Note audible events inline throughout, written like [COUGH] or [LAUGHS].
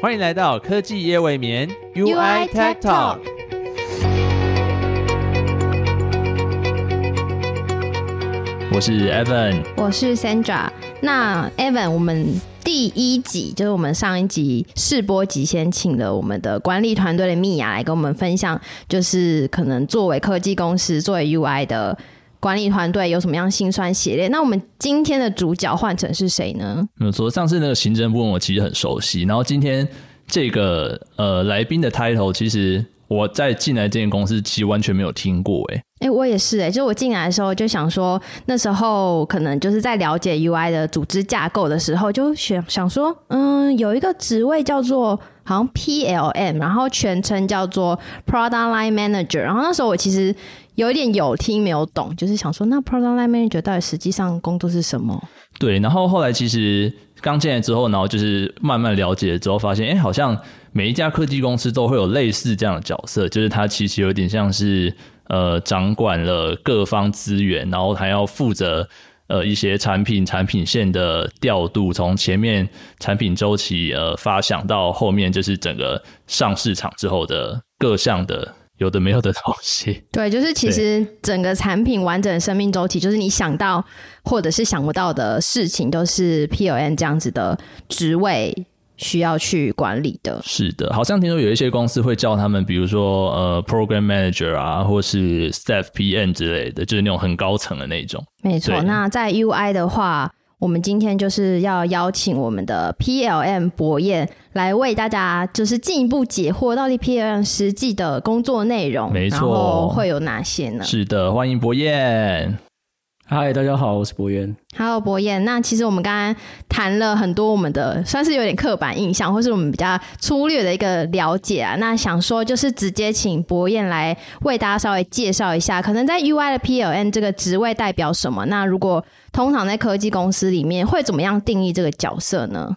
欢迎来到科技夜未眠 UI Tech Talk。我是 Evan，我是 Sandra。那 Evan，我们第一集就是我们上一集试播集，先请了我们的管理团队的米娅来跟我们分享，就是可能作为科技公司、作为 UI 的管理团队有什么样辛酸血泪。那我们今天的主角换成是谁呢？嗯，说上次那个行政部门我其实很熟悉，然后今天这个呃来宾的 title 其实我在进来这间公司其实完全没有听过，哎。哎，我也是哎，就我进来的时候就想说，那时候可能就是在了解 UI 的组织架构的时候，就想想说，嗯，有一个职位叫做好像 PLM，然后全称叫做 Product Line Manager。然后那时候我其实有一点有听没有懂，就是想说，那 Product Line Manager 到底实际上工作是什么？对，然后后来其实刚进来之后，然后就是慢慢了解之后，发现，哎，好像每一家科技公司都会有类似这样的角色，就是它其实有点像是。呃，掌管了各方资源，然后还要负责呃一些产品产品线的调度，从前面产品周期呃发想到后面就是整个上市场之后的各项的有的没有的东西。[LAUGHS] 对，就是其实整个产品完整的生命周期，就是你想到或者是想不到的事情，都是 P O N 这样子的职位。需要去管理的，是的，好像听说有一些公司会叫他们，比如说呃，program manager 啊，或是 staff PM 之类的，就是那种很高层的那种。没错，那在 UI 的话，我们今天就是要邀请我们的 PLM 博彦来为大家就是进一步解惑，到底 PLM 实际的工作内容，没错，会有哪些呢？是的，欢迎博彦。嗨，大家好，我是博彦。Hello，博彦。那其实我们刚刚谈了很多我们的，算是有点刻板印象，或是我们比较粗略的一个了解啊。那想说就是直接请博彦来为大家稍微介绍一下，可能在 UI 的 PLN 这个职位代表什么？那如果通常在科技公司里面会怎么样定义这个角色呢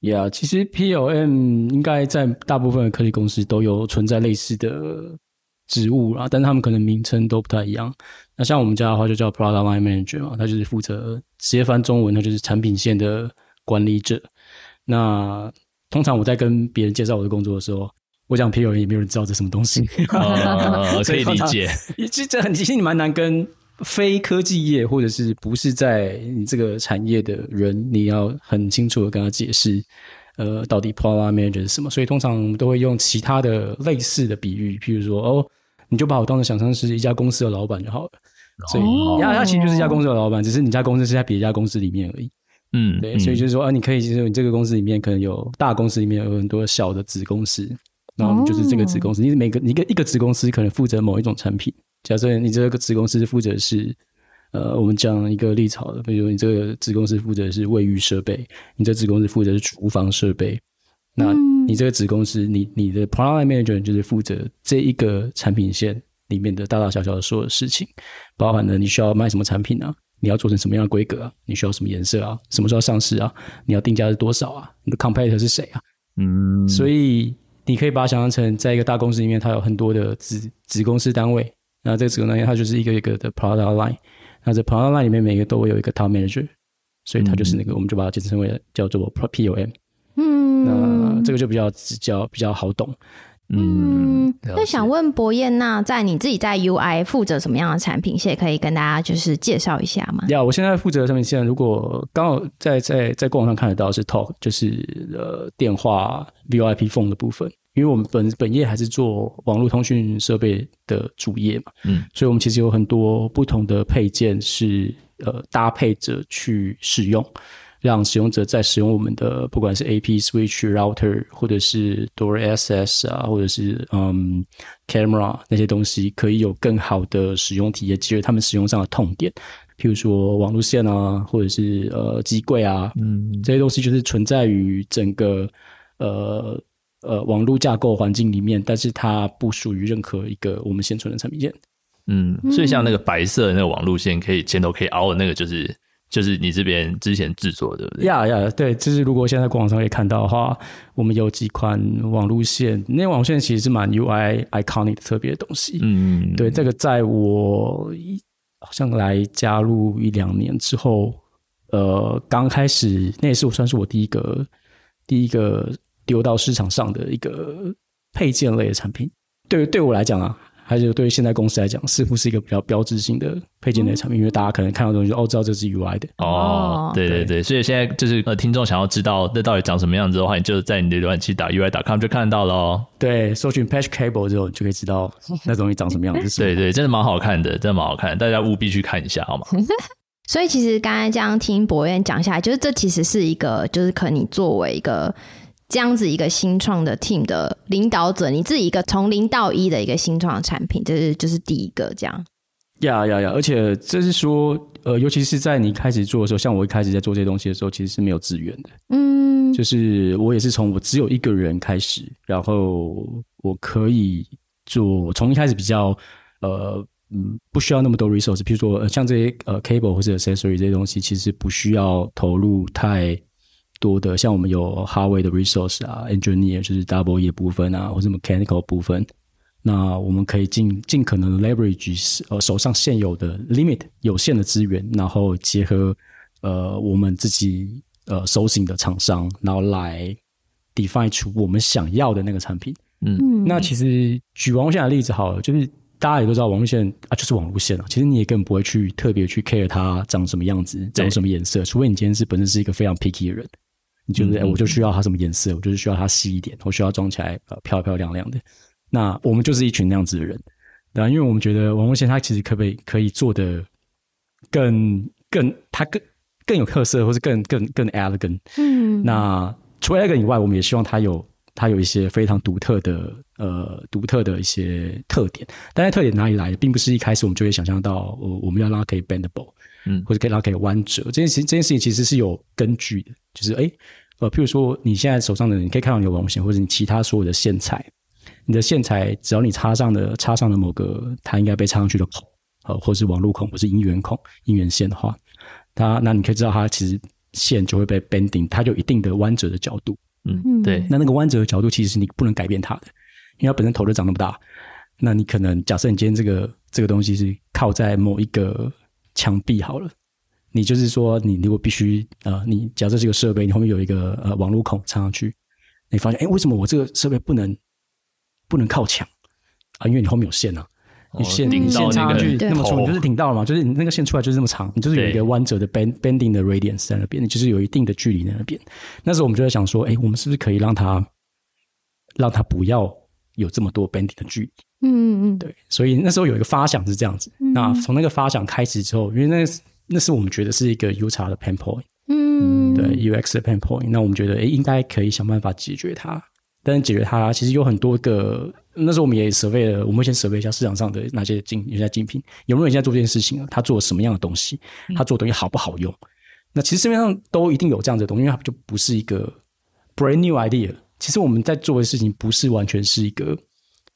？Yeah，其实 PLM 应该在大部分的科技公司都有存在类似的职务啦，但是他们可能名称都不太一样。那像我们家的话，就叫 Product Line Manager 嘛，他就是负责直接翻中文，他就是产品线的管理者。那通常我在跟别人介绍我的工作的时候，我讲 P O N 也没有人知道这什么东西，[LAUGHS] 可以理解。其实这很其实你蛮难跟非科技业或者是不是在你这个产业的人，你要很清楚的跟他解释，呃，到底 Product Manager 是什么。所以通常我们都会用其他的类似的比喻，譬如说哦。你就把我当成想象是一家公司的老板就好了，所以他他其实就是一家公司的老板，只是你家公司是在别家公司里面而已。嗯，对，所以就是说啊，你可以就是你这个公司里面可能有大公司里面有很多小的子公司，然后就是这个子公司，你每个一个一个子公司可能负责某一种产品。假设你这个子公司负责是呃，我们讲一个例子好了，比如你这个子公司负责是卫浴设备，你这子公司负责是厨房设备。那你这个子公司，你你的 product manager 就是负责这一个产品线里面的大大小小的所有事情，包含了你需要卖什么产品啊，你要做成什么样的规格啊，你需要什么颜色啊，什么时候上市啊，你要定价是多少啊，你的 competitor 是谁啊？嗯，所以你可以把它想象成，在一个大公司里面，它有很多的子子公司单位，那这个子公司单位它就是一个一个的 product line，那这 product line 里面每个都会有一个 top manager，所以它就是那个我们就把它简称为叫做 POM。嗯，那这个就比较比较比较好懂。嗯，那想问博彦，那在你自己在 UI 负责什么样的产品线，可以跟大家就是介绍一下吗？呀，我现在负责的产品线，如果刚好在在在官网上看得到是 Talk，就是呃电话 VIP Phone 的部分，因为我们本本业还是做网络通讯设备的主业嘛，嗯，所以我们其实有很多不同的配件是呃搭配着去使用。让使用者在使用我们的不管是 AP switch router 或者是 door SS 啊，或者是嗯 camera 那些东西，可以有更好的使用体验，解决他们使用上的痛点。譬如说网路线啊，或者是呃机柜啊，嗯，这些东西就是存在于整个呃呃网络架构环境里面，但是它不属于任何一个我们现存的产品线。嗯，所以像那个白色的那个网路线，可以前头可以凹的那个，就是。就是你这边之前制作的，呀呀，对，就是如果现在广场上可以看到的话，我们有几款网路线，那网路线其实是蛮 UI iconic 的特别的东西。嗯，对，这个在我好像来加入一两年之后，呃，刚开始那也是我算是我第一个第一个丢到市场上的一个配件类的产品。对对我来讲啊。还是对于现在公司来讲，似乎是一个比较标志性的配件类产品，因为大家可能看到东西哦，知道这是 UI 的哦，对对对，所以现在就是呃，听众想要知道那到底长什么样子的话，你就在你的浏览器打 UI.com 就看到了哦。对，搜寻 Patch Cable 之后，就可以知道那东西长什么样子。[LAUGHS] 对对，真的蛮好看的，真的蛮好看，大家务必去看一下，好吗？[LAUGHS] 所以其实刚才这样听博彦讲下来，就是这其实是一个，就是可能你作为一个。这样子一个新创的 team 的领导者，你自己一个从零到一的一个新创产品，这是就是第一个这样。呀呀呀！而且这是说，呃，尤其是在你开始做的时候，像我一开始在做这些东西的时候，其实是没有资源的。嗯，就是我也是从我只有一个人开始，然后我可以做从一开始比较呃嗯不需要那么多 resource，比如说像这些呃 cable 或者 accessory 这些东西，其实不需要投入太。多的像我们有 hardware 的 resource 啊，engineer 就是 double E 的部分啊，或者 mechanical 部分，那我们可以尽尽可能 leverage 呃手上现有的 limit 有限的资源，然后结合呃我们自己呃手型的厂商，然后来 define 出我们想要的那个产品。嗯，那其实举网络线的例子好了，就是大家也都知道网络线啊，就是网络线啊，其实你也根本不会去特别去 care 它长什么样子，长什么颜色，除非你今天是本身是一个非常 picky 的人。你就是哎，我就需要它什么颜色，我就是需要它细一点，我需要装起来呃漂漂亮亮的。那我们就是一群那样子的人，对因为我们觉得网络线它其实可不可以可以做的更更他更更有特色，或是更更更 elegant。嗯，那除了 elegant 以外，我们也希望他有它有一些非常独特的呃独特的一些特点。但是特点哪里来的，并不是一开始我们就会想象到，我我们要让它可以 bendable。嗯，或者可以让它可以弯折，这件事这件事情其实是有根据的，就是哎，呃，譬如说你现在手上的，你可以看到你的网线，或者你其他所有的线材，你的线材只要你插上的插上的某个它应该被插上去的孔，呃，或是网路孔，或是音源孔、音源线的话，它那你可以知道它其实线就会被 bending，它有一定的弯折的角度，嗯，对，那那个弯折的角度其实是你不能改变它的，因为它本身头就长那么大，那你可能假设你今天这个这个东西是靠在某一个。墙壁好了，你就是说，你如果必须呃，你假设这个设备，你后面有一个呃网络孔插上去，你发现哎，为什么我这个设备不能不能靠墙啊？因为你后面有线啊，你线你线插上去那么粗，你就是顶到了嘛，就是你那个线出来就是这么长，你就是有一个弯折的 bend bending 的 radius 在那边，你就是有一定的距离在那边。那时候我们就在想说，哎，我们是不是可以让它让它不要有这么多 bending 的距离？嗯嗯嗯，对，所以那时候有一个发想是这样子。那从那个发想开始之后，因为那那是我们觉得是一个 U 叉的 pain point，嗯，对 UX 的 pain point。那我们觉得，诶，应该可以想办法解决它。但是解决它，其实有很多个。那时候我们也 survey 了，我们先 survey 一下市场上的那些竞有些竞品，有没有人在做这件事情啊？他做什么样的东西？他做的东西好不好用？那其实市面上都一定有这样的东西，因为它就不是一个 brand new idea。其实我们在做的事情，不是完全是一个。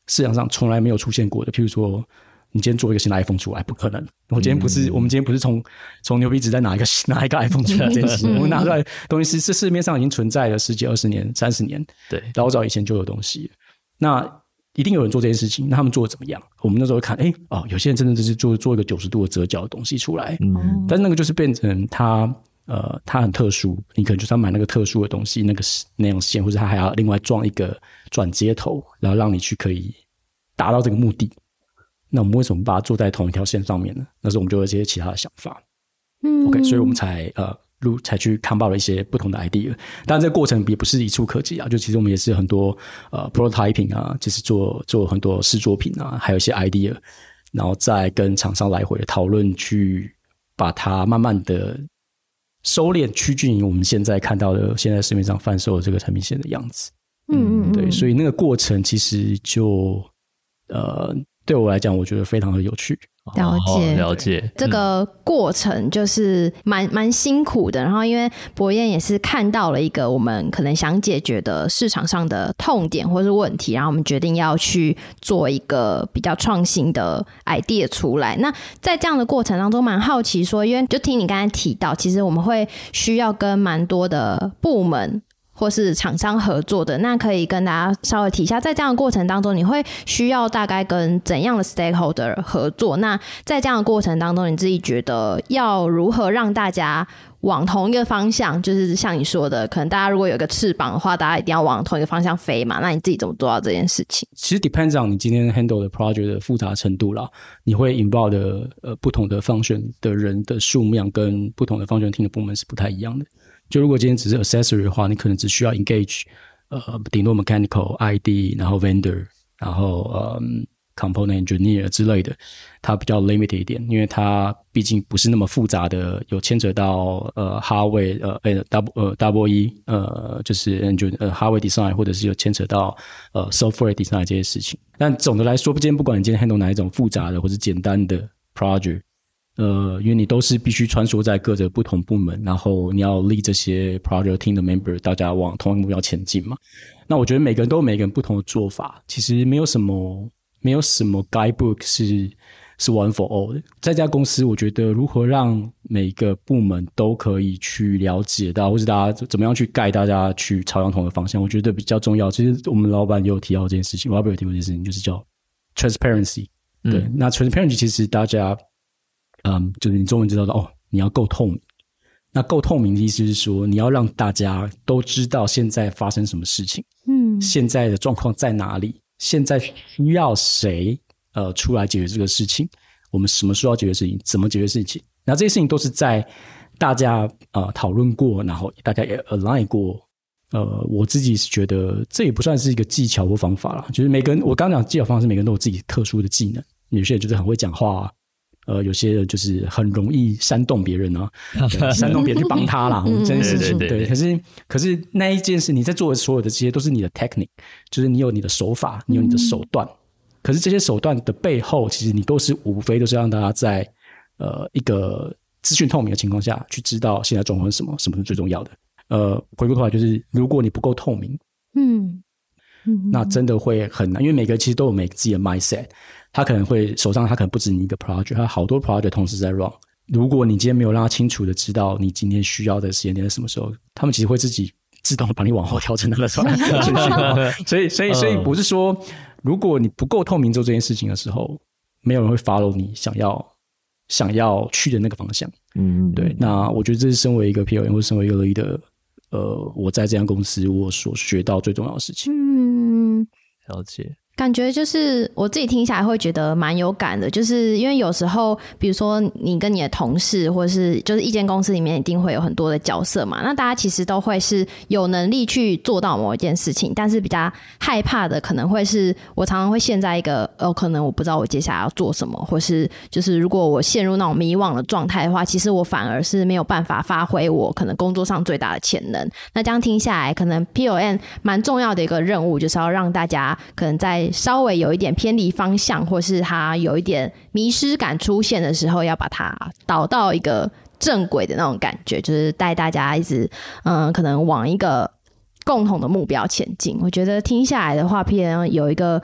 市场上从来没有出现过的，譬如说，你今天做一个新的 iPhone 出来，不可能。我今天不是，我们今天不是从从牛皮纸再拿一个拿 [LAUGHS] 一个 iPhone 出来，这件事，我们拿出来东西是是市面上已经存在了十几、二十年、三十年，对，老早以前就有东西。那一定有人做这件事情，那他们做的怎么样？我们那时候看，哎，哦，有些人真的就是做做一个九十度的折角的东西出来，嗯，但是那个就是变成它。呃，它很特殊，你可能就是要买那个特殊的东西，那个那种线，或者它还要另外装一个转接头，然后让你去可以达到这个目的。那我们为什么把它做在同一条线上面呢？那时候我们就有一些其他的想法。嗯，OK，所以我们才呃录才去看报了一些不同的 idea。当然，这个过程也不是一触可及啊，就其实我们也是很多呃 prototyping 啊，就是做做很多试作品啊，还有一些 idea，然后再跟厂商来回讨论，去把它慢慢的。收敛趋近于我们现在看到的现在市面上贩售的这个产品线的样子，嗯嗯，对，所以那个过程其实就呃，对我来讲，我觉得非常的有趣。了解了解，这个过程就是蛮蛮辛苦的。然后，因为博彦也是看到了一个我们可能想解决的市场上的痛点或是问题，然后我们决定要去做一个比较创新的 idea 出来。那在这样的过程当中，蛮好奇说，因为就听你刚才提到，其实我们会需要跟蛮多的部门。或是厂商合作的，那可以跟大家稍微提一下，在这样的过程当中，你会需要大概跟怎样的 stakeholder 合作？那在这样的过程当中，你自己觉得要如何让大家往同一个方向，就是像你说的，可能大家如果有一个翅膀的话，大家一定要往同一个方向飞嘛。那你自己怎么做到这件事情？其实 depends on 你今天 handle 的 project 的复杂程度啦，你会 involve 的呃不同的 function 的人的数量跟不同的 function team 的部门是不太一样的。就如果今天只是 accessory 的话，你可能只需要 engage 呃顶多 mechanical ID，然后 vendor，然后呃。Component engineer 之类的，它比较 limited 一点，因为它毕竟不是那么复杂的，有牵扯到呃 hardware 呃呃 double 呃 double E 呃就是 engine 呃 hardware design，或者是有牵扯到呃 software design 这些事情。但总的来说，不今天不管你今天 handle 哪一种复杂的或者简单的 project，呃，因为你都是必须穿梭在各个不同部门，然后你要 lead 这些 project team 的 member，大家往同一个目标前进嘛。那我觉得每个人都有每个人不同的做法，其实没有什么。没有什么 guidebook 是是 one for all 的。在家公司，我觉得如何让每个部门都可以去了解到，或者大家怎么样去盖大家去朝向同一个方向，我觉得比较重要。其实我们老板也有提到这件事情，Robert 有提过这件事情，就是叫 transparency。对，那 transparency 其实大家，嗯，就是你中文知道的哦，你要够透明。那够透明的意思是说，你要让大家都知道现在发生什么事情，嗯，现在的状况在哪里。现在需要谁呃出来解决这个事情？我们什么时候要解决事情？怎么解决事情？那这些事情都是在大家呃讨论过，然后大家也 align 过。呃，我自己是觉得这也不算是一个技巧或方法了，就是每个人我刚讲技巧方式，每个人都有自己特殊的技能。有些人就是很会讲话。呃，有些人就是很容易煽动别人啊，[LAUGHS] 煽动别人去帮他啦，这件事情。对，可是可是那一件事，你在做的所有的这些都是你的 technique，就是你有你的手法，你有你的手段。可是这些手段的背后，其实你都是无非都是让大家在呃一个资讯透明的情况下去知道现在状况是什么，什么是最重要的。呃，回过头来就是，如果你不够透明，嗯嗯，那真的会很难，因为每个人其实都有每个自己的 mindset。他可能会手上，他可能不止你一个 project，他好多 project 同时在 run。如果你今天没有让他清楚的知道你今天需要的时间点在什么时候，他们其实会自己自动把你往后调整那个顺序。[LAUGHS] 所以，所以，所以不是说，如果你不够透明做这件事情的时候，没有人会 follow 你想要想要去的那个方向。嗯，对。那我觉得这是身为一个 P O N 或者身为一个 leader，呃，我在这家公司我所学到最重要的事情。嗯，了解。感觉就是我自己听下来会觉得蛮有感的，就是因为有时候，比如说你跟你的同事，或者是就是一间公司里面一定会有很多的角色嘛，那大家其实都会是有能力去做到某一件事情，但是比较害怕的可能会是我常常会陷在一个哦，可能我不知道我接下来要做什么，或是就是如果我陷入那种迷惘的状态的话，其实我反而是没有办法发挥我可能工作上最大的潜能。那这样听下来，可能 P O N 蛮重要的一个任务，就是要让大家可能在稍微有一点偏离方向，或是他有一点迷失感出现的时候，要把它导到一个正轨的那种感觉，就是带大家一直嗯，可能往一个共同的目标前进。我觉得听下来的话 N 有一个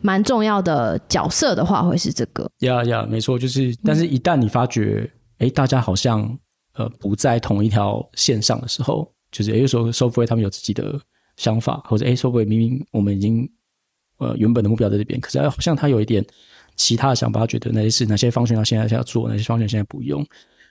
蛮重要的角色的话，会是这个。呀呀，没错，就是，但是一旦你发觉，哎，大家好像呃不在同一条线上的时候，就是有时候 software 他们有自己的想法，或者哎，software 明明我们已经。呃，原本的目标在这边，可是好像他有一点其他的想法，觉得哪些是哪些方向他现在要做，哪些方向现在不用，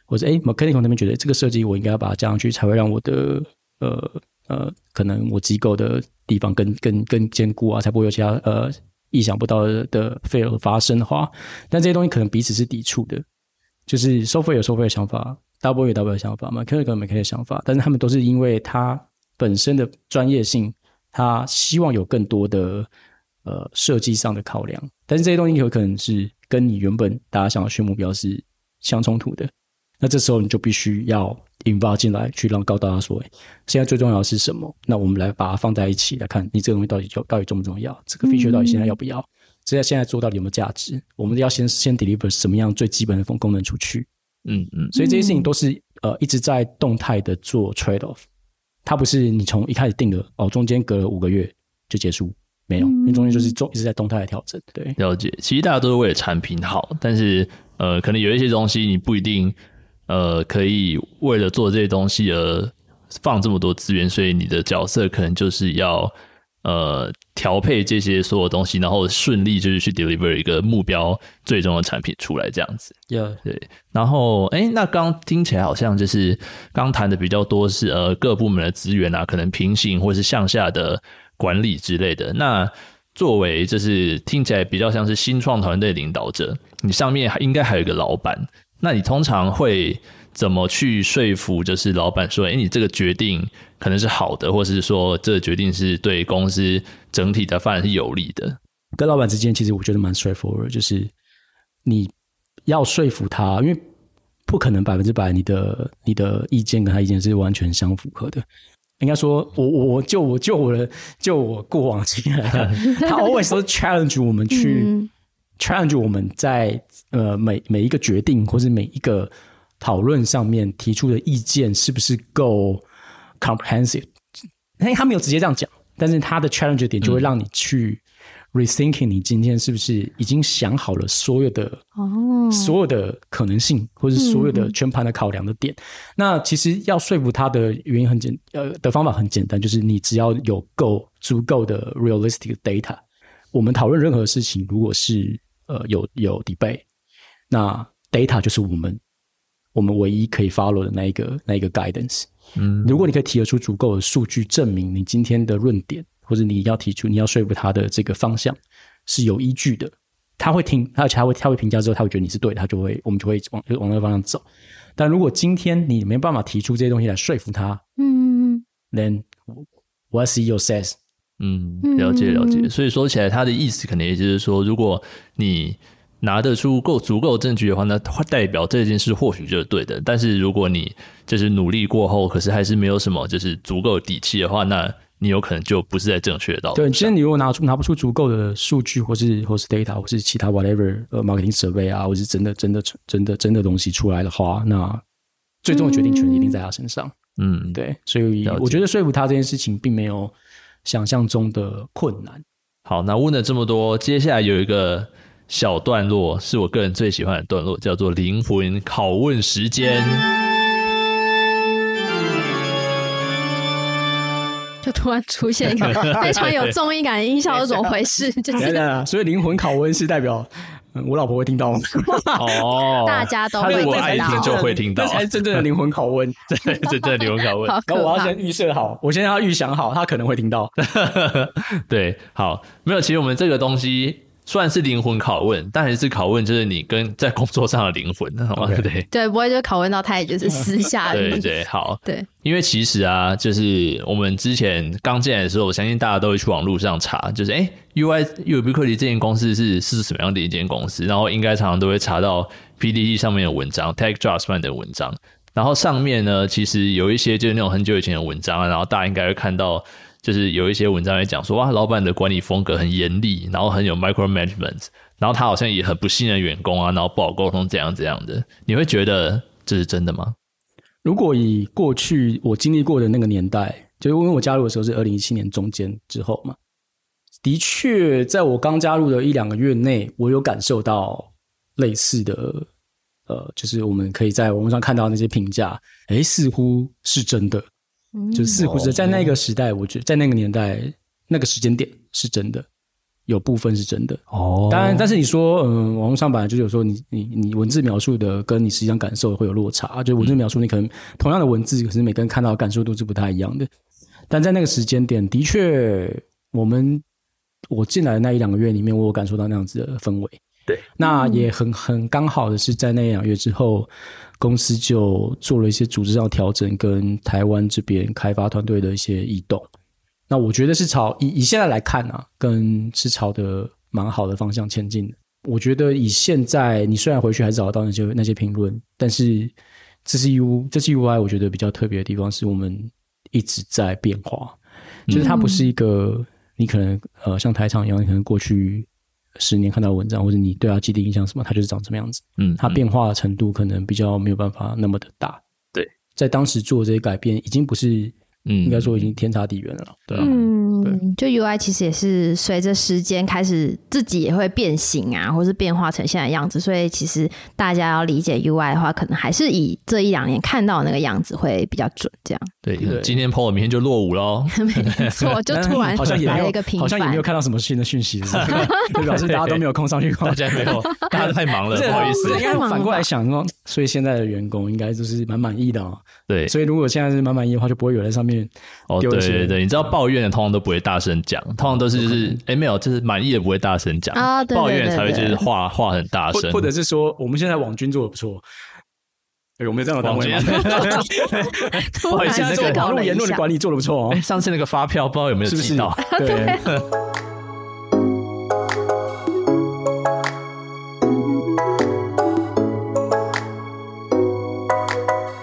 或者哎，mechanical 那边觉得这个设计我应该要把它加上去，才会让我的呃呃，可能我机构的地方更更更坚固啊，才不会有其他呃意想不到的 fail 发生的话，但这些东西可能彼此是抵触的，就是 software 有 software 的想法，double 有 double 的想法，mechanical 有 mechanical 的想法，但是他们都是因为他本身的专业性，他希望有更多的。呃，设计上的考量，但是这些东西有可能是跟你原本大家想要去目标是相冲突的。那这时候你就必须要引发进来，去让告大家说：，现在最重要的是什么？那我们来把它放在一起来看，你这个东西到底就到底重不重要？这个 feature 到底现在要不要？这在现在做到底有没有价值？我们要先先 deliver 什么样最基本的功功能出去？嗯嗯。所以这些事情都是呃一直在动态的做 trade off，它不是你从一开始定的哦，中间隔了五个月就结束。没有，因为中间就是做一直在动态的调整。对，了解。其实大家都是为了产品好，但是呃，可能有一些东西你不一定呃可以为了做这些东西而放这么多资源，所以你的角色可能就是要呃调配这些所有东西，然后顺利就是去 deliver 一个目标最终的产品出来这样子。Yeah，对，然后哎，那刚听起来好像就是刚谈的比较多是呃各部门的资源啊，可能平行或是向下的管理之类的。那作为就是听起来比较像是新创团队领导者，你上面还应该还有一个老板，那你通常会怎么去说服就是老板说，哎，你这个决定可能是好的，或是说这个决定是对公司整体的发展是有利的？跟老板之间其实我觉得蛮 straightforward，就是你要说服他，因为不可能百分之百你的你的意见跟他意见是完全相符合的。应该说，我我我就我就我的就我过往经验，[LAUGHS] 他 always 都 challenge 我们去、嗯 challenge 我们在呃每每一个决定或是每一个讨论上面提出的意见是不是够 comprehensive？哎，他没有直接这样讲，但是他的 challenge 点就会让你去 rethinking 你今天是不是已经想好了所有的哦，所有的可能性，或是所有的全盘的考量的点。那其实要说服他的原因很简，呃，的方法很简单，就是你只要有够足够的 realistic data。我们讨论任何事情，如果是呃有有 debate，那 data 就是我们我们唯一可以 follow 的那一个那一个 guidance。嗯，如果你可以提得出足够的数据证明你今天的论点，或者你要提出你要说服他的这个方向是有依据的，他会听，而且他会他会评价之后，他会觉得你是对的，他就会我们就会往往那个方向走。但如果今天你没办法提出这些东西来说服他嗯，，then what CEO says，嗯，了解了解。嗯所以说起来，他的意思可能也就是说，如果你拿得出够足够证据的话，那代表这件事或许就是对的。但是如果你就是努力过后，可是还是没有什么就是足够底气的话，那你有可能就不是在正确的道路对，其实你如果拿出拿不出足够的数据，或是或是 data，或是其他 whatever 呃 marketing survey 啊，或是真的真的真的真的东西出来的话，那最终的决定权一定在他身上。嗯，对，所以我觉得说服他这件事情并没有想象中的困难。好，那问了这么多，接下来有一个小段落是我个人最喜欢的段落，叫做灵魂拷问时间。就突然出现一个 [LAUGHS] 非常有综艺感的音效，是怎么回事？[LAUGHS] 就是所以灵魂拷问是代表，嗯，我老婆会听到吗？[LAUGHS] 哦，大家都他如果会知道爱听就会听到这，才是真正的灵魂拷问。对，这真的灵魂拷问。好可怕然后我要先。预设好，我先让他预想好，他可能会听到。对，好，没有，其实我们这个东西算是灵魂拷问，但还是拷问就是你跟在工作上的灵魂，好吗？对。对，不会就拷问到他，也就是私下里。对对，好，对。因为其实啊，就是我们之前刚进来的时候，我相信大家都会去网络上查，就是哎，UI Ubiquity 这间公司是是什么样的一间公司，然后应该常常都会查到 PDD 上面的文章，TechJobs 上面的文章，然后上面呢，其实有一些就是那种很久以前的文章啊，然后大家应该会看到，就是有一些文章在讲说，哇，老板的管理风格很严厉，然后很有 micromanagement，然后他好像也很不信任员工啊，然后不好沟通，怎样怎样的，你会觉得这是真的吗？如果以过去我经历过的那个年代，就是因为我加入的时候是二零一七年中间之后嘛，的确，在我刚加入的一两个月内，我有感受到类似的，呃，就是我们可以在网络上看到那些评价，诶，似乎是真的，嗯就似乎是在那个时代，我觉得在那个年代那个时间点是真的，有部分是真的。哦当然，但是你说，嗯，网络上本来就是有时候你你你文字描述的跟你实际上感受会有落差，就文字描述你可能同样的文字，可是每个人看到的感受都是不太一样的。但在那个时间点，的确，我们我进来的那一两个月里面，我有感受到那样子的氛围。那也很很刚好的是，在那两月之后，公司就做了一些组织上调整，跟台湾这边开发团队的一些异动。那我觉得是朝以以现在来看啊，跟是朝的蛮好的方向前进的。我觉得以现在，你虽然回去还找得到那些那些评论，但是这是 U 这是 UI，我觉得比较特别的地方是我们一直在变化，就是它不是一个你可能呃像台场一样，你可能过去十年看到文章，或者你对他既定印象什么，他就是长什么样子。嗯，他变化的程度可能比较没有办法那么的大。对，在当时做这些改变，已经不是嗯应该说已经天差地远了。对啊，嗯，嗯，就 UI 其实也是随着时间开始自己也会变形啊，或是变化成现在的样子，所以其实大家要理解 UI 的话，可能还是以这一两年看到的那个样子会比较准。这样对对，今天 PO 明天就落伍喽。[LAUGHS] 没错，[LAUGHS] 就突然好像也没有来了一个平好像也没有。看到什么新的讯息，是不是 [LAUGHS] 就表示大家都没有空上去大家没有，大家都太忙了，不不好意思反过来想说，所以现在的员工应该就是蛮满意的哦。对，所以如果现在是蛮满意的话，就不会有人在上面哦，对对对，你知道抱怨的通常都不会大声讲，通常都是就是哎没有，就是满意的不会大声讲抱怨才会就是话话很大声，或或者是说我们现在网军做的不错。有我们有这样的单网军位吗？[LAUGHS] 不好意思那个网络言论的管理做的不错哦哎，上次那个发票不知道有没有寄到？？[LAUGHS] 对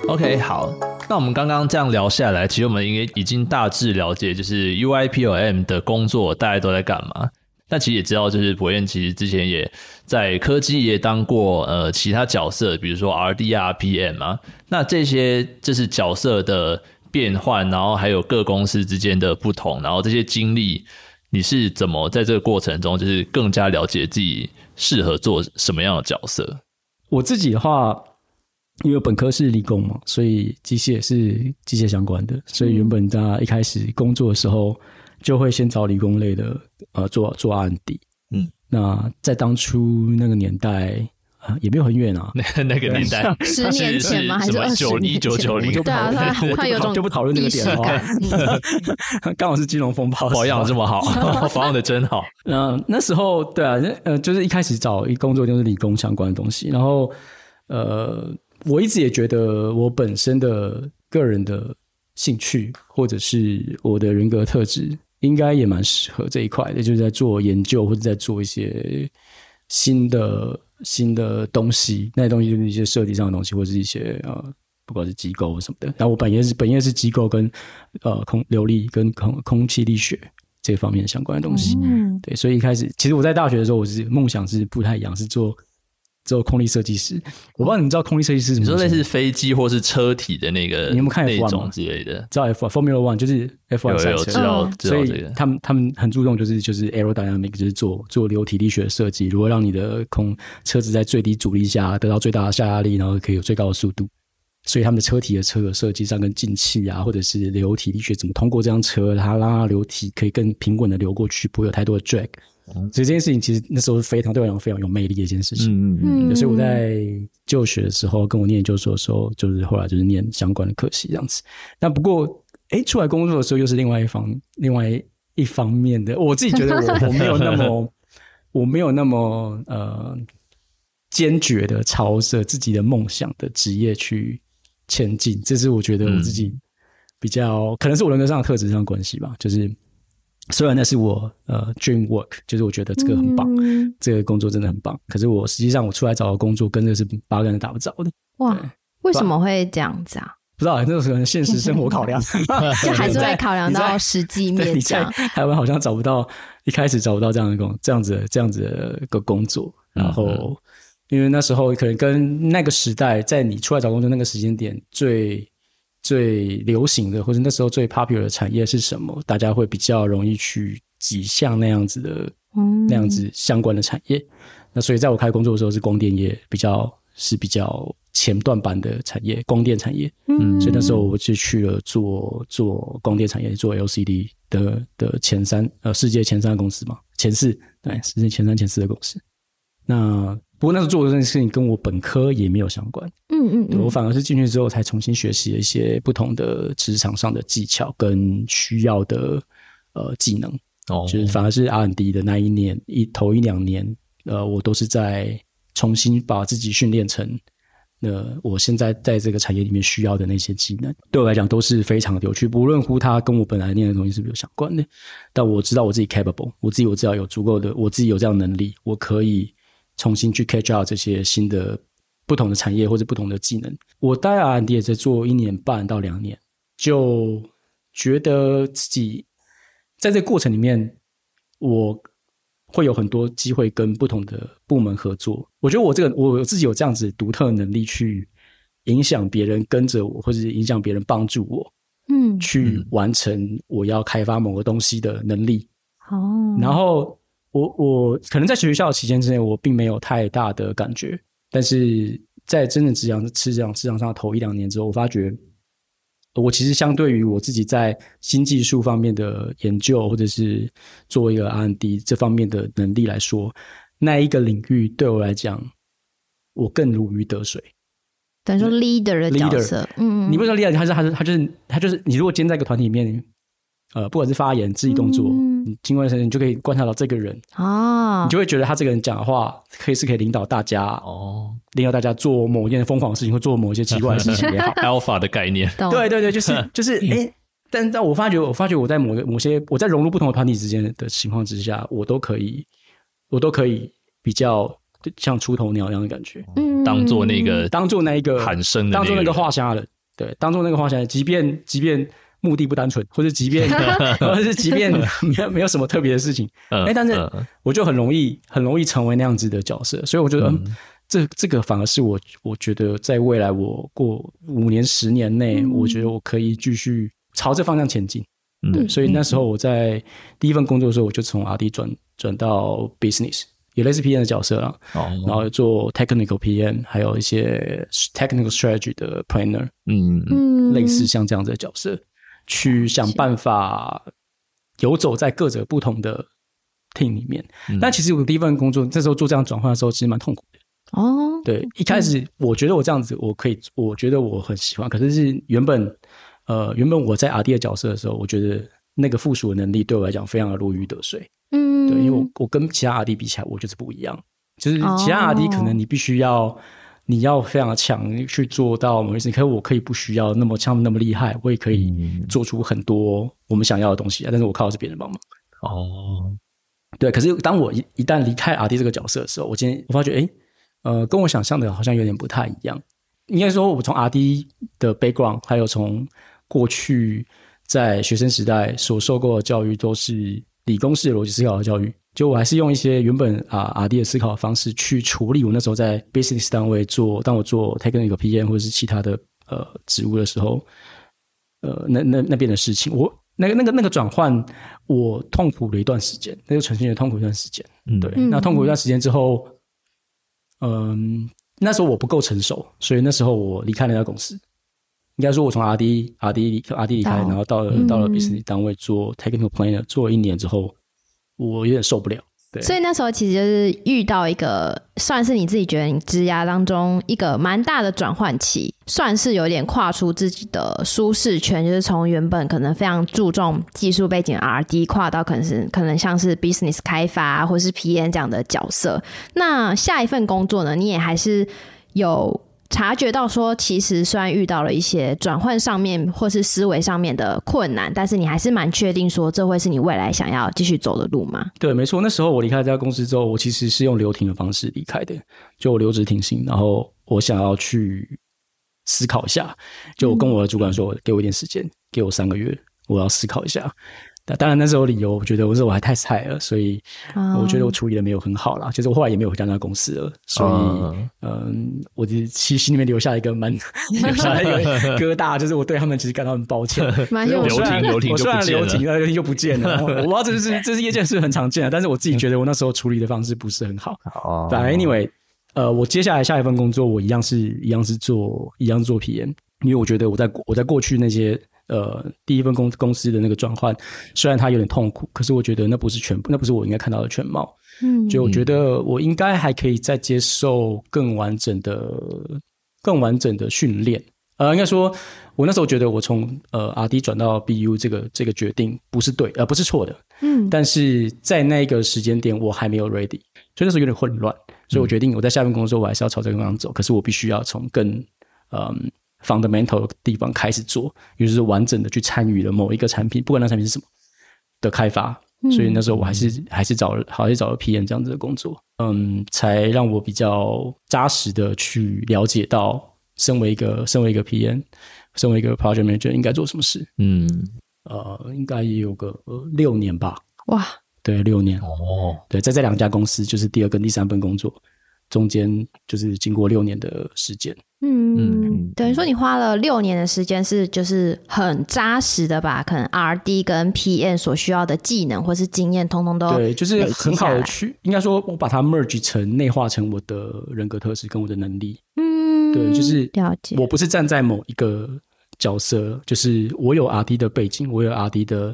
，OK，好，那我们刚刚这样聊下来，其实我们应该已经大致了解，就是 UIPOM 的工作大家都在干嘛。那其实也知道，就是博彦其实之前也在科技也当过呃其他角色，比如说 R D R P M 啊。那这些就是角色的变换，然后还有各公司之间的不同，然后这些经历，你是怎么在这个过程中，就是更加了解自己适合做什么样的角色？我自己的话，因为本科是理工嘛，所以机械是机械相关的，所以原本大家一开始工作的时候，就会先找理工类的呃做做案底。嗯，那在当初那个年代啊、也没有很远啊。那 [LAUGHS] 那个年代，十年前吗？还是二十九一？九九零？对啊，他有种就不讨论这个点了 [LAUGHS] 刚好是金融风暴保养这么好，[LAUGHS] 保养的真好。那那时候，对啊，那呃，就是一开始找一工作就是理工相关的东西，然后呃，我一直也觉得我本身的个人的兴趣或者是我的人格特质，应该也蛮适合这一块的，就是在做研究或者在做一些新的新的东西，那些东西就是一些设计上的东西，或者是一些呃。不管是机构什么的，然后我本业是本业是机构跟呃空流力跟空空气力学这方面相关的东西。嗯，对，所以一开始其实我在大学的时候，我是梦想是不太一样，是做做空力设计师。我不知道你们知道空力设计师什么你说？类似飞机或是车体的那个，你有没有看那 F1 种之类的？知道 F Formula One 就是 F 有 one 赛车，有知道嗯所以知道这个。他们他们很注重就是就是 aerodynamic，就是做做流体力学的设计，如何让你的空车子在最低阻力下得到最大的下压力，然后可以有最高的速度。所以他们的车体的车的设计上跟进气啊，或者是流体力学怎么通过这辆车，它让它流体可以更平稳的流过去，不会有太多的 drag。所以这件事情其实那时候是非常对我来讲非常有魅力的一件事情。嗯嗯嗯所以我在就学的时候，跟我念研究所的时候，就是后来就是念相关的科系这样子。但不过，哎，出来工作的时候又是另外一方，另外一方面的。我自己觉得我 [LAUGHS] 我没有那么，我没有那么呃坚决的朝着自己的梦想的职业去前进。这是我觉得我自己比较、可能是我人格上的特质上的关系吧。就是虽然那是我呃 dream work，就是我觉得这个很棒。嗯这个工作真的很棒。可是我实际上我出来找的工作跟这个是八竿子打不着的。哇，为什么会这样子啊？不知道，那个可能现实生活考量，[LAUGHS] 就还是会考量到实际对，你在面这样。台湾好像找不到，一开始找不到这样的工，这样子的这样子的一个工作。然后，因为那时候可能跟那个时代，在你出来找工作那个时间点最最流行的，或者那时候最 popular 的产业是什么，大家会比较容易去挤向那样子的嗯那样子相关的产业。那所以在我开工作的时候，是光电业比较是比较前段版的产业，光电产业。嗯所以那时候我就去了做做光电产业，做 LCD 的的前三呃世界前三的公司嘛，前四对世界前三前四的公司。那不过那时候做的这件事情跟我本科也没有相关，嗯嗯嗯，我反而是进去之后才重新学习了一些不同的职场上的技巧跟需要的呃技能。哦，就是反而是 R&D 的那一年一头一两年，呃，我都是在重新把自己训练成，呃，我现在在这个产业里面需要的那些技能，对我来讲都是非常的有趣，不论乎它跟我本来念的东西是不是有相关的，但我知道我自己 capable，我自己我知道有足够的，我自己有这样的能力，我可以重新去 catch up 这些新的不同的产业或者不同的技能。我大概 R&D 也在做一年半到两年，就觉得自己在这个过程里面，我会有很多机会跟不同的部门合作。我觉得我这个我自己有这样子独特的能力去影响别人跟着我，或者是影响别人帮助我。嗯嗯，去完成我要开发某个东西的能力。哦，然后我我可能在学校期间之内，我并没有太大的感觉，但是在真正职场职场职场上头一两年之后，我发觉我其实相对于我自己在新技术方面的研究，或者是做一个 R&D 这方面的能力来说，那一个领域对我来讲，我更如鱼得水。等于说 leader 的角 leader 色，嗯，你不知道 leader，他是他是他就是他就是你如果今天在一个团体里面，呃，不管是发言、肢体动作，嗯你经过一段时间，你就可以观察到这个人，哦。你，就会觉得他这个人讲的话可以是可以领导大家，哦。领导大家做某一件疯狂的事情，或做某一些奇怪的事情。也 [LAUGHS] 好。，alpha 的概念，懂。对对对，就是 [LAUGHS] 就是哎。但但我发觉，我发觉我在某个某些我在融入不同的团体之间的情况之下，我都可以，我都可以比较像出头鸟一样的感觉，嗯。当做那个当做那一个喊声的当做那个话匣人画虾的，对，当做那个画虾，即便即便目的不单纯，或者即便 [LAUGHS] 或者是即便没有 [LAUGHS] 没有什么特别的事情，嗯哎但是嗯。我就很容易很容易成为那样子的角色，所以我觉得，嗯，这这个反而是我我觉得在未来我过五年十年内，我觉得我可以继续朝这方向前进。嗯。对，所以那时候我在第一份工作的时候，我就从 R D 转转到 business，也类似 PM 的角色啦，哦，然后做 technical PM，还有一些 technical strategy 的 planner，嗯。类似像这样子的角色，去想办法游走在各者不同的 team 里面。嗯但其实我第一份工作，这时候做这样转换的时候，其实蛮痛苦的。哦，对，一开始我觉得我这样子我可以，我觉得我很喜欢，可是是原本呃原本我在阿弟的角色的时候，我觉得那个附属的能力对我来讲非常的如鱼得水。嗯，对，因为我我跟其他阿弟比起来，我就是不一样。就是其他哦 R D 可能你必须要你要非常的强去做到某一些事情，可是我可以不需要那么像他们那么厉害，我也可以嗯做出很多我们想要的东西啊。但是我靠的是别人帮忙。哦，对，可是当我一一旦离开 R D 这个角色的时候，我今天我发觉，哎，呃，跟我想象的好像有点不太一样。应该说，我从 R D 的 background，还有从过去在学生时代所受过的教育，都是理工式的逻辑思考的教育。就我还是用一些原本啊 R D 的思考方式去处理我那时候在 business 单位做，当我做 technical PM 或者是其他的呃职务的时候，呃，那那那边的事情，我那个那个那个转换，我痛苦了一段时间，那就呈现了痛苦一段时间。嗯对，嗯那痛苦一段时间之后，嗯，那时候我不够成熟，所以那时候我离开了那家公司。应该说，我从 R D R D 离 R D 离开，然后到了、嗯到了 business 单位做 technical planner，做了一年之后，我有点受不了。对，所以那时候其实就是遇到一个算是你自己觉得你职涯当中一个蛮大的转换期，算是有点跨出自己的舒适圈，就是从原本可能非常注重技术背景 R D 跨到可能是可能像是 business 开发或是 PM 这样的角色。那下一份工作呢，你也还是有察觉到说，其实虽然遇到了一些转换上面或是思维上面的困难，但是你还是蛮确定说这会是你未来想要继续走的路吗？对，没错。那时候我离开这家公司之后，我其实是用留停的方式离开的，就我留职停薪，然后我想要去思考一下。就我跟我的主管说，给我一点时间，给我三个月，我要思考一下。那当然那时候理由，我觉得我说我还太菜了，所以哦我觉得我处理的没有很好啦。就是我后来也没有回到那家公司了，所以嗯嗯，我的其实心里面留下一个蛮 [LAUGHS] 留下一个疙瘩，就是我对他们其实感到很抱歉。蛮有留所以我虽然停留停我虽然就不见了留停，但留停就不见了。我不知道这是这是业界是很常见的，但是我自己觉得我那时候处理的方式不是很好。哦反正 anyway，呃，我接下来下一份工作，我一样是一样是做一样做 PM，因为我觉得我在我在过去那些呃第一份公公司的那个转换，虽然它有点痛苦，可是我觉得那不是全部，那不是我应该看到的全貌。嗯就我觉得我应该还可以再接受更完整的、更完整的训练。呃，应该说，我那时候觉得我从呃 R D 转到 B U 这个这个决定不是对，呃，不是错的。嗯但是在那个时间点，我还没有 ready，所以那时候有点混乱。所以我决定我在下份工作，我还是要朝这个方向走。可是我必须要从更嗯 fundamental 的地方开始做，也就是完整的去参与了某一个产品，不管那产品是什么的开发。所以那时候我还是还是找了，还是找了 PM 这样子的工作，嗯，才让我比较扎实的去了解到，身为一个身为一个 PM，身为一个 project manager 应该做什么事。嗯。呃，应该也有个、呃、六年吧，哇，对，六年。哦。对，在这两家公司，就是第二跟第三份工作，中间就是经过六年的时间。嗯，等于说你花了六年的时间，是就是很扎实的吧？可能 R D 跟 P N 所需要的技能或是经验，通通都对，就是很好的去，应该说我把它 merge 成内化成我的人格特质跟我的能力。嗯，对，就是了解。我不是站在某一个角色，就是我有 R D 的背景，我有 R D 的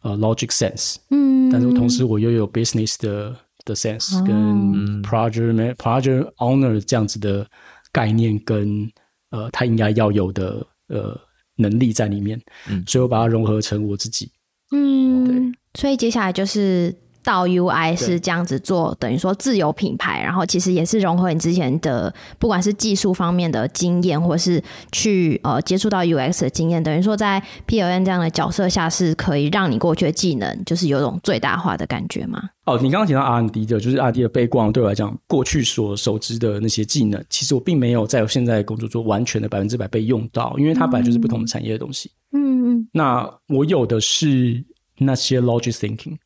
呃 logic sense，嗯，但是同时我又有 business 的的 sense 哦。跟 project man- project owner 这样子的概念跟呃他应该要有的呃能力在里面，嗯。所以我把它融合成我自己。嗯，对。所以接下来就是到 UI 是这样子做，等于说自有品牌，然后其实也是融合你之前的不管是技术方面的经验，或是去呃接触到 UX 的经验，等于说在 PLN 这样的角色下，是可以让你过去的技能就是有种最大化的感觉吗？哦，你刚刚提到 R&D 的，就是 R&D 的背光，对我来讲，过去所熟知的那些技能，其实我并没有在我现在的工作中完全的百分之百被用到，因为它本来就是不同的产业的东西。嗯嗯，那我有的是那些 logic thinking，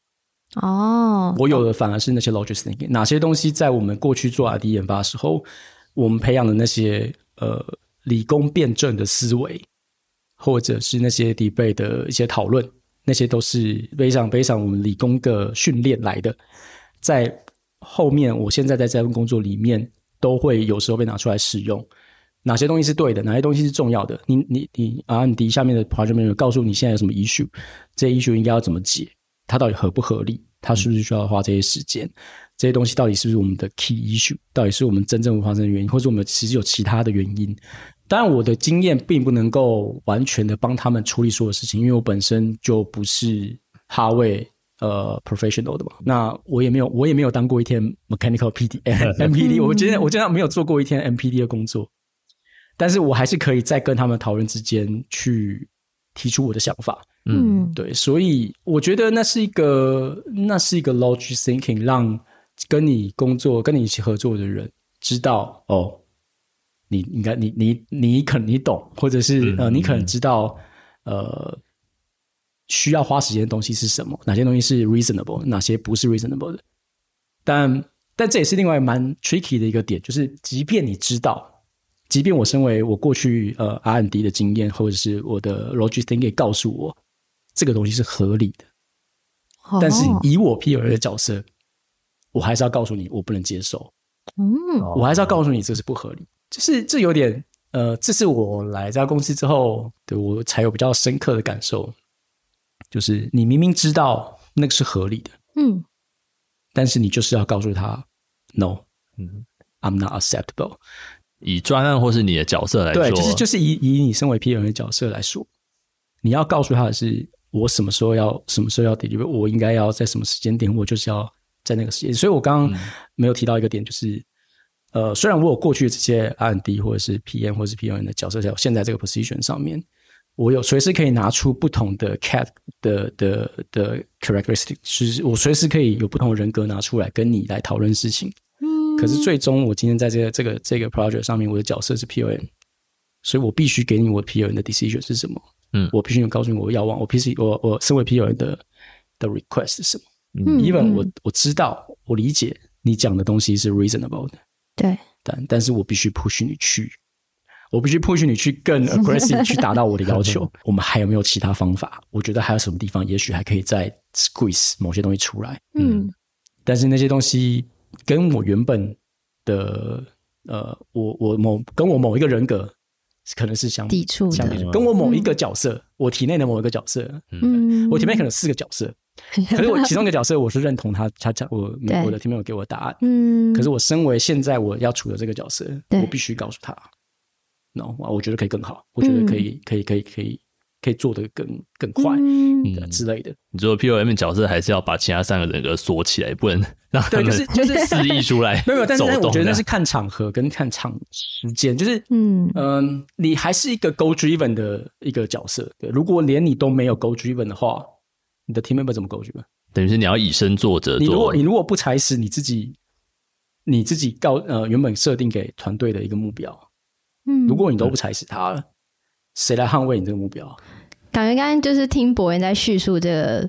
哦，我有的反而是那些 logic thinking。哪些东西在我们过去做 ID 研发的时候，我们培养的那些呃理工辩证的思维，或者是那些 debate 的一些讨论，那些都是非常非常我们理工的训练来的。在后面，我现在在这份工作里面，都会有时候被拿出来使用。哪些东西是对的，哪些东西是重要的？你你你 R&D 下面的 project manager 告诉你现在有什么 issue，这些 issue 应该要怎么解，它到底合不合理，它是不是需要花这些时间？这些东西到底是不是我们的 key issue？到底是我们真正发生的原因，或者我们其实有其他的原因？当然，我的经验并不能够完全的帮他们处理所有事情，因为我本身就不是哈位呃 professional 的嘛。那我也没有，我也没有当过一天 mechanical PD MPD，我今天我今天没有做过一天 MPD 的工作，但是我还是可以在跟他们讨论之间去提出我的想法。嗯。对，所以我觉得那是一个，那是一个 logic thinking，让跟你工作、跟你一起合作的人知道哦，你应该你你你可能你懂，或者是呃，你可能知道呃，需要花时间的东西是什么，哪些东西是 reasonable，哪些不是 reasonable 的。但但这也是另外蛮 tricky 的一个点，就是即便你知道，即便我身为我过去呃 R&D 的经验，或者是我的 logic thinking 告诉我这个东西是合理的，但是哦以我 P R 的角色，我还是要告诉你我不能接受，嗯。我还是要告诉你这是不合理。就是这有点呃，这是我来这家公司之后，对我才有比较深刻的感受，就是你明明知道那个是合理的，嗯。但是你就是要告诉他 no，嗯，I'm not acceptable。以专案或是你的角色来说，对，就是就是以以你身为 P R 的角色来说，你要告诉他的是，我什么时候要什么时候要 deliver，我应该要在什么时间点，我就是要在那个时间。所以我刚刚没有提到一个点，就是、呃，虽然我有过去的这些 R&D 或者是 PM 或者是 PM 的角色在我现在这个 position 上面，我有随时可以拿出不同的 cat 的的的 characteristic，就是我随时可以有不同的人格拿出来跟你来讨论事情。嗯，可是最终我今天在这个这个这个 project 上面，我的角色是 PON，所以我必须给你我 PON 的 decision 是什么。嗯我必须告诉你我要望，我 PC 我我身为 PON 的的 request 是什么。嗯 even 我嗯我知道我理解你讲的东西是 reasonable 的，对，但但是我必须 push 你去，我必须 push 你去更 [LAUGHS] aggressive 去达到我的要求。[LAUGHS] 我们还有没有其他方法？我觉得还有什么地方，也许还可以再 squeeze 某些东西出来。嗯但是那些东西跟我原本的呃，我我某跟我某一个人格可能是相抵触的。相抵触，跟我某一个角色，我体内的某一个角色，嗯，我体面可能四个角色，[LAUGHS] 可是我其中一个角色我是认同他，他讲我我的前面有给我答案，嗯，可是我身为现在我要处的这个角色，我必须告诉他，no，我觉得可以更好，我觉得可以可以可以可以可以做得更更快嗯之类的。你说 P O M 角色还是要把其他三个人格锁起来，不能让他对们就是就是肆意出来没有，但是我觉得那是看场合跟看场时间，就是嗯嗯，你还是一个 goal driven 的一个角色。对，如果连你都没有 goal driven 的话，你的 team member 怎么 goal driven？等于是你要以身作则做你如果。你如果不踩死你自己，你自己告呃原本设定给团队的一个目标，嗯，如果你都不踩死他了，谁来捍卫你这个目标？感觉刚刚就是听博文在叙述这个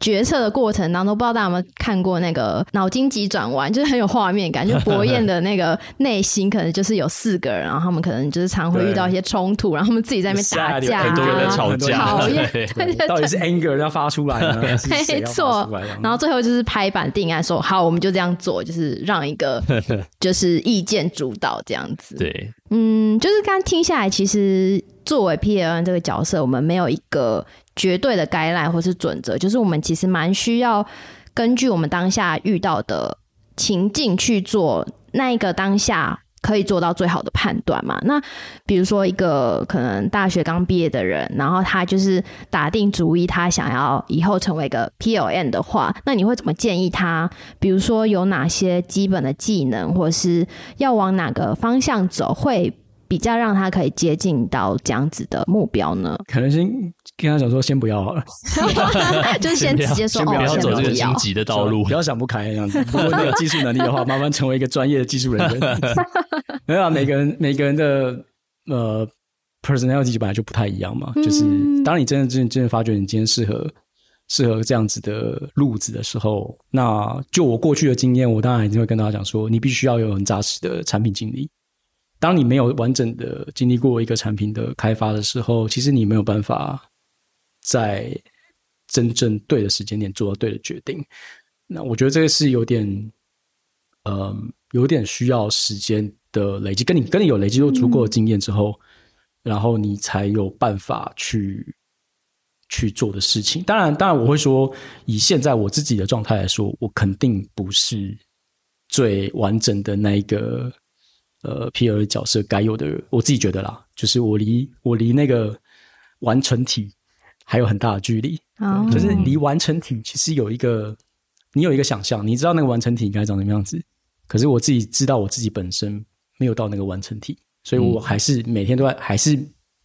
决策的过程当中，不知道大家有没有看过那个脑筋急转弯，就是很有画面感。就博彦的那个内心可能就是有四个人，然后他们可能就是常会遇到一些冲突，然后他们自己在那边打架、很多人在吵架，讨厌，对到底是 anger 要发出来呢？[LAUGHS] 没错，然后最后就是拍板定案，说好，我们就这样做，就是让一个 [LAUGHS] 就是意见主导这样子。对，嗯，就是刚听下来，其实作为 P L N 这个角色，我们没有一个。绝对的概览或是准则，就是我们其实蛮需要根据我们当下遇到的情境去做那一个当下可以做到最好的判断嘛。那比如说一个可能大学刚毕业的人，然后他就是打定主意，他想要以后成为一个 PLN 的话，那你会怎么建议他？比如说有哪些基本的技能，或是要往哪个方向走会？比较让他可以接近到这样子的目标呢？可能先跟他讲说，先不要好了，[LAUGHS] 就是先直接说，先不要走这个荆棘的道路，不要想不开这样子。如果你有技术能力的话，麻烦成为一个专业的技术人员。[LAUGHS] 没有啊，每个人每个人的呃 personality 本来就不太一样嘛。就是当你真的真真的发觉你今天适合适合这样子的路子的时候，那就我过去的经验，我当然一定会跟大家讲说，你必须要有很扎实的产品经历。当你没有完整的经历过一个产品的开发的时候，其实你没有办法在真正对的时间点做到对的决定。那我觉得这个是有点，呃，有点需要时间的累积。跟你跟你有累积过足够的经验之后，然后你才有办法去去做的事情。当然，当然我会说，以现在我自己的状态来说，我肯定不是最完整的那一个。呃，P R 角色该有的，我自己觉得啦，就是我离我离那个完成体还有很大的距离。就是离完成体其实有一个，你有一个想象，你知道那个完成体应该长什么样子。可是我自己知道我自己本身没有到那个完成体，所以我还是每天都在，还是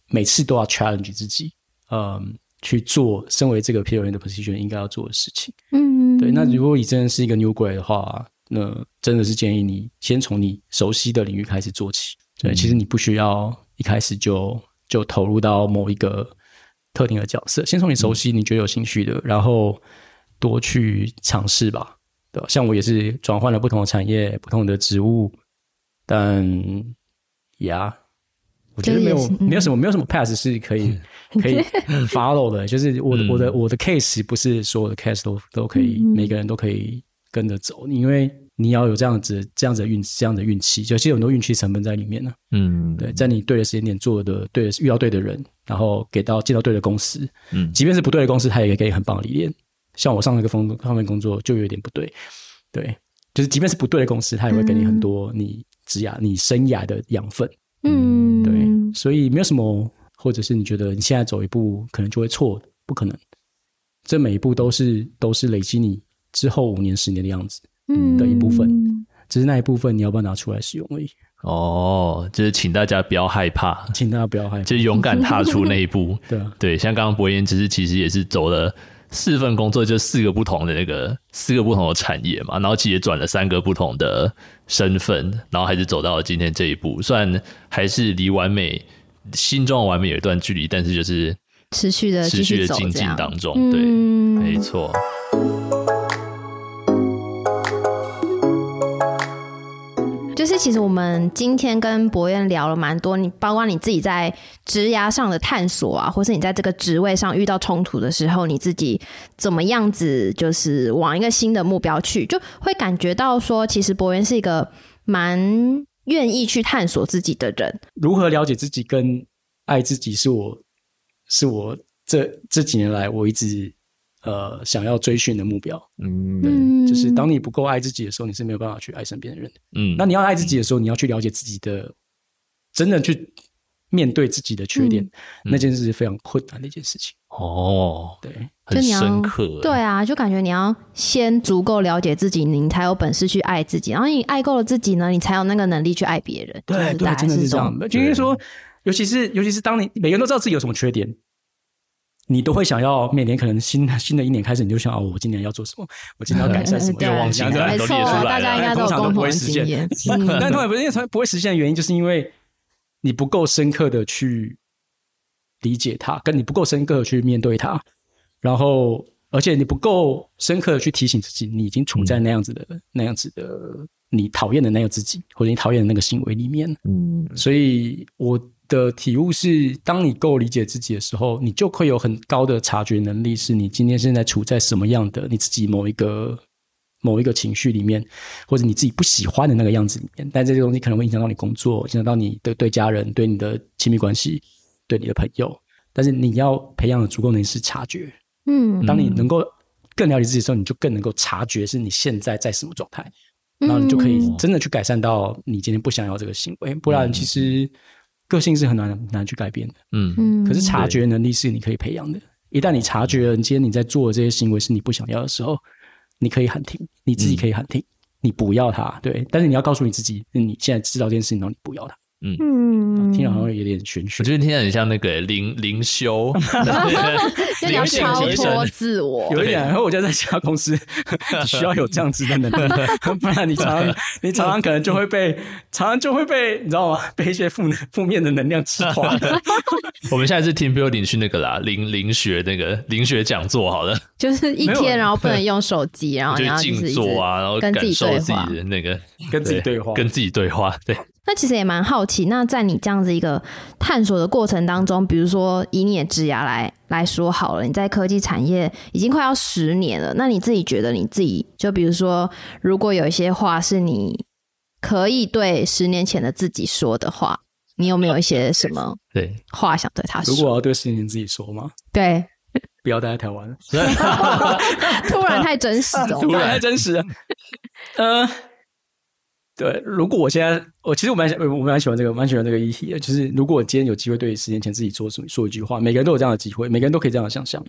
每次都要 challenge 自己，嗯，去做身为这个 P R 的 position 应该要做的事情。嗯，对。那如果你真的是一个 new guy 的话。那真的是建议你先从你熟悉的领域开始做起。对，其实你不需要一开始就就投入到某一个特定的角色，先从你熟悉、你觉得有兴趣的，然后多去尝试吧。对，像我也是转换了不同的产业、不同的职务，但呀，我觉得没有没有什么没有什么 pass 是可以 [LAUGHS] 可以 [LAUGHS] follow 的。就是我的我的我的 case 不是所有的 case 都都可以，每个人都可以。跟着走，因为你要有这样子、这样子的运、这样的运气，就其实很多运气成分在里面呢。嗯，对，在你对的时间点做的对，遇到对的人，然后给到接到对的公司，嗯，即便是不对的公司，他也给很棒的理念。像我上一个方方面工作就有点不对，对，就是即便是不对的公司，他也会给你很多你职涯、你生涯的养分。嗯，对，所以没有什么，或者是你觉得你现在走一步可能就会错，不可能，这每一步都是都是累积你。之后五年、十年的样子，嗯，的一部分，只是那一部分你要不要拿出来使用而已。哦，就是请大家不要害怕，[LAUGHS] 请大家不要害怕，就是勇敢踏出那一步。[LAUGHS] 对啊，对，像刚刚博言，其实其实也是走了四份工作，就四个不同的那个四个不同的产业嘛，然后其实也转了三个不同的身份，然后还是走到了今天这一步。虽然还是离完美、心中的完美有一段距离，但是就是持续的、持续的精进当中。对，没错。就是其实我们今天跟博彦聊了蛮多，你包括你自己在职涯上的探索啊，或是你在这个职位上遇到冲突的时候，你自己怎么样子，就是往一个新的目标去，就会感觉到说，其实博彦是一个蛮愿意去探索自己的人。如何了解自己跟爱自己，是我是我这这几年来我一直。呃，想要追寻的目标，嗯，对，就是当你不够爱自己的时候，你是没有办法去爱身边的人的，嗯。那你要爱自己的时候，你要去了解自己的，真的去面对自己的缺点，那件事是非常困难的一件事情。哦，对，很深刻，对啊，就感觉你要先足够了解自己，你才有本事去爱自己，然后你爱够了自己呢，你才有那个能力去爱别人。对对，真的是这样。就是说，尤其是尤其是当你每个人都知道自己有什么缺点。你都会想要每年可能新新的一年开始，你就想哦，我今年要做什么？我今年要改善什么？愿望清单都列出来大家应该通常都不会实现。[LAUGHS] 但通常不是因为不会实现的原因，就是因为你不够深刻的去理解它，跟你不够深刻的去面对它，然后而且你不够深刻的去提醒自己，你已经处在那样子的、那样子的你讨厌的那个自己，或者你讨厌的那个行为里面。嗯所以我的体悟是，当你够理解自己的时候，你就会有很高的察觉能力，是你今天现在处在什么样的你自己某一个某一个情绪里面，或者你自己不喜欢的那个样子里面。但这些东西可能会影响到你工作，影响到你的对家人、对你的亲密关系、对你的朋友。但是你要培养的足够能力是察觉。嗯当你能够更了解自己的时候，你就更能够察觉是你现在在什么状态。然后你就可以真的去改善到你今天不想要这个行为，不然其实个性是很难难去改变的。嗯嗯可是察觉能力是你可以培养的。一旦你察觉了，今天你在做的这些行为是你不想要的时候，你可以喊停，你自己可以喊停，你不要它，对。但是你要告诉你自己，你现在知道这件事情，然后你不要它。嗯嗯听着好像有点玄学我。觉得听起来很像那个灵灵修，[LAUGHS] [LAUGHS] [LAUGHS] 就你要超脱自我，有一点，然后我觉得在其他公司 [LAUGHS] 需要有这样子的能力，[LAUGHS] 不然你常常你常常可能就会被常常就会被你知道吗？[LAUGHS] 被一些负负面的能量吃垮。我们下一次 team building 去那个啦，零零学那个零学讲座好了，就是一天然后不能用手机，然后就静坐啊，然后跟自己感受自己对话。的那个跟自己对话。跟自己对话，对，那其实也蛮好奇，那在你这样子一个探索的过程当中，比如说以你的职涯来来说好了，你在科技产业已经快要十年了，那你自己觉得你自己，就比如说，如果有一些话是你可以对十年前的自己说的话，你有没有一些什么 [LAUGHS] 对，话想对他说如果我？要对十年前自己说吗？对，不要待在台湾，[LAUGHS] [LAUGHS] 突然太真实了，突然太真实了。呃，对，如果我现在，我其实我蛮喜我蛮喜欢这个，蛮喜欢这个议题的。就是如果我今天有机会对十年前自己说什么说一句话，每个人都有这样的机会，每个人都可以这样的想象。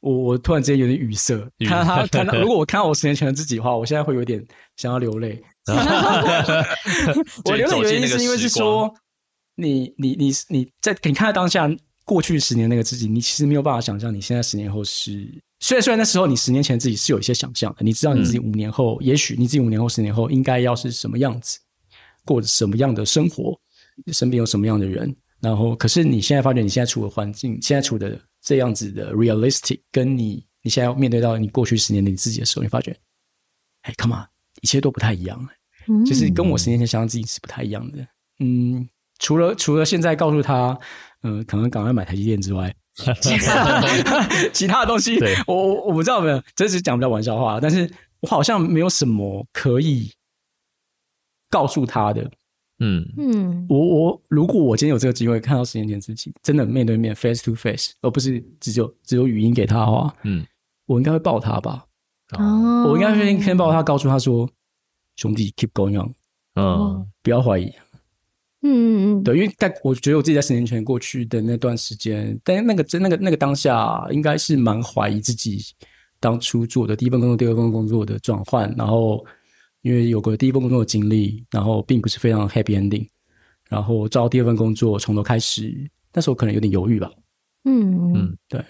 我我突然之间有点语塞，看到他看到，[LAUGHS] 如果我看到我十年前的自己的话，我现在会有点想要流泪。[LAUGHS] 我流泪的原因是因为是说，你你你你在你看到当下过去十年那个自己，你其实没有办法想象你现在十年后是。虽然虽然那时候你十年前自己是有一些想象的，你知道你自己五年后，也许你自己五年后、十年后应该要是什么样子，过着什么样的生活，身边有什么样的人，然后可是你现在发觉你现在处的环境，现在处的这样子的 realistic，跟你你现在要面对到你过去十年的你自己的时候，你发觉，哎，come on，一切都不太一样。嗯就是跟我十年前想象自己是不太一样的。嗯，除了除了现在告诉他，嗯、可能赶快买台积电之外，[LAUGHS] 其他其他的东西，我我我不知道有没有，这是讲不了玩笑话，但是我好像没有什么可以告诉他的。嗯。嗯。我我如果我今天有这个机会看到十年前自己，真的面对面 face to face，而不是只有只有语音给他的话，嗯，我应该会抱他吧？哦。我应该会先先抱他，告诉他说：“兄弟，keep going on，嗯。不要怀疑。”嗯嗯嗯，对，因为在我觉得我自己在十年前过去的那段时间，但那个真那个那个当下，应该是蛮怀疑自己当初做的第一份工作、第二份工作的转换，然后因为有过第一份工作的经历，然后并不是非常 happy ending，然后找到第二份工作从头开始，那时候可能有点犹豫吧。嗯嗯。嗯对。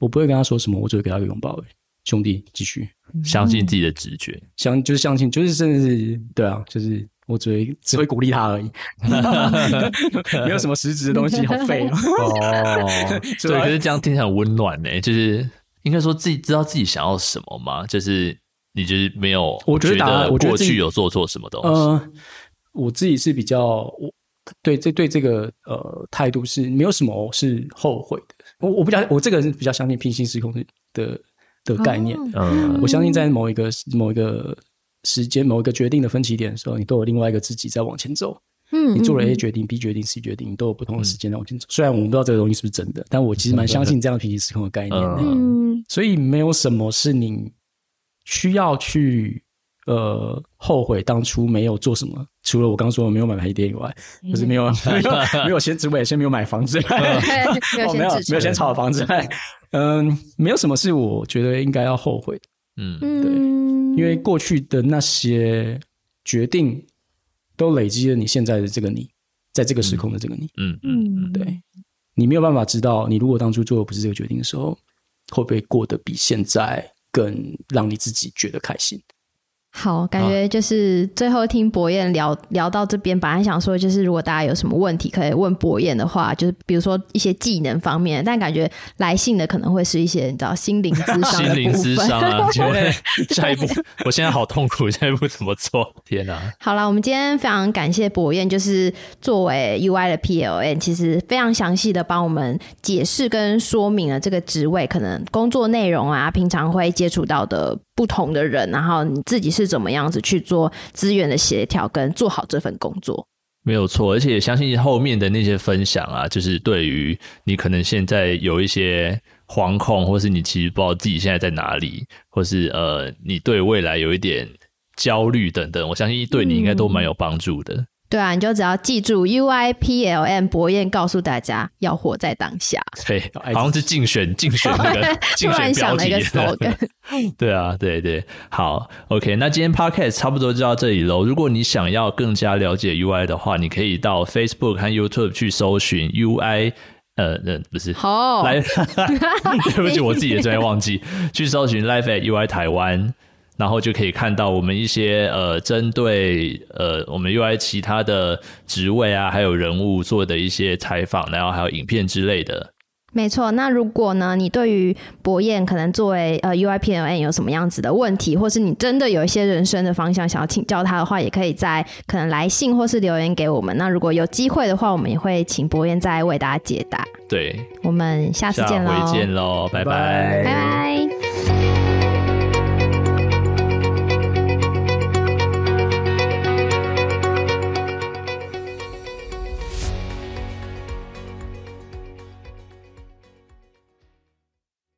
我不会跟他说什么，我只会给他一个拥抱而已，兄弟，继续。相信自己的直觉，相就是相信，就是甚至是对啊，就是我只会只会鼓励他而已，[LAUGHS] 没有什么实质的东西，好废哦。[LAUGHS] [LAUGHS] 哦，对，可是这样听起来很温暖呢，就是应该说自己知道自己想要什么吗？就是你就是没有，我觉得我觉得过去有做错什么东西，呃，我自己是比较我对这对这个呃态度是没有什么是后悔的。我我比较我这个人比较相信平行时空的的的概念。嗯我相信在某一个某一个时间、某一个决定的分歧点的时候，你都有另外一个自己在往前走。嗯，你做了嗯 A 决定、B 决定、C 决定，你都有不同的时间在往前走。虽然我们不知道这个东西是不是真的，但我其实蛮相信这样平行时空的概念的。嗯。所以没有什么是你需要去呃后悔当初没有做什么，除了我刚说的没有买台积电以外，就是没有 [LAUGHS] 没有没有先职位，先没有买房子，[LAUGHS] [LAUGHS] 对，没有哦没有没有先炒房子，嗯，没有什么是我觉得应该要后悔的，嗯。嗯，因为过去的那些决定都累积了你现在的这个你，在这个时空的这个你，嗯嗯嗯对你没有办法知道，你如果当初做的不是这个决定的时候，会不会过得比现在更让你自己觉得开心？好，感觉就是最后听博彦聊聊到这边，本来想说就是如果大家有什么问题可以问博彦的话，就是比如说一些技能方面，但感觉来信的可能会是一些你知道心灵智商 [LAUGHS] 心灵智智商啊，[LAUGHS] 就会下一步，我现在好痛苦，下一步怎么做？天哪、好了，我们今天非常感谢博彦，就是作为 UI 的 PLN，其实非常详细的帮我们解释跟说明了这个职位可能工作内容啊，平常会接触到的不同的人，然后你自己是怎么样子去做资源的协调跟做好这份工作。没有错，而且也相信后面的那些分享啊，就是对于你可能现在有一些惶恐，或是你其实不知道自己现在在哪里，或是呃，你对未来有一点焦虑等等，我相信对你应该都蛮有帮助的。对啊，你就只要记住 UIPLM 博彦告诉大家要活在当下。对，好像是竞选竞选那个 [LAUGHS] 竞突选标然想了一个题。slogan，[LAUGHS] 对啊，对对，好，OK，那今天 Podcast 差不多就到这里喽。如果你想要更加了解 UI 的话，你可以到 Facebook 和 YouTube 去搜寻 UI，呃，呃，不是。好，来，[LAUGHS] 对不起，我自己也真的忘记去搜寻 Life at UI 台湾，然后就可以看到我们一些呃针对呃我们 UI 其他的职位啊，还有人物做的一些采访，然后还有影片之类的。没错，那如果呢，你对于博彦可能作为呃 UIPLN 有什么样子的问题，或是你真的有一些人生的方向想要请教他的话，也可以在可能来信或是留言给我们。那如果有机会的话，我们也会请博彦再为大家解答。对，我们下次下见喽，回见喽，拜拜拜拜拜。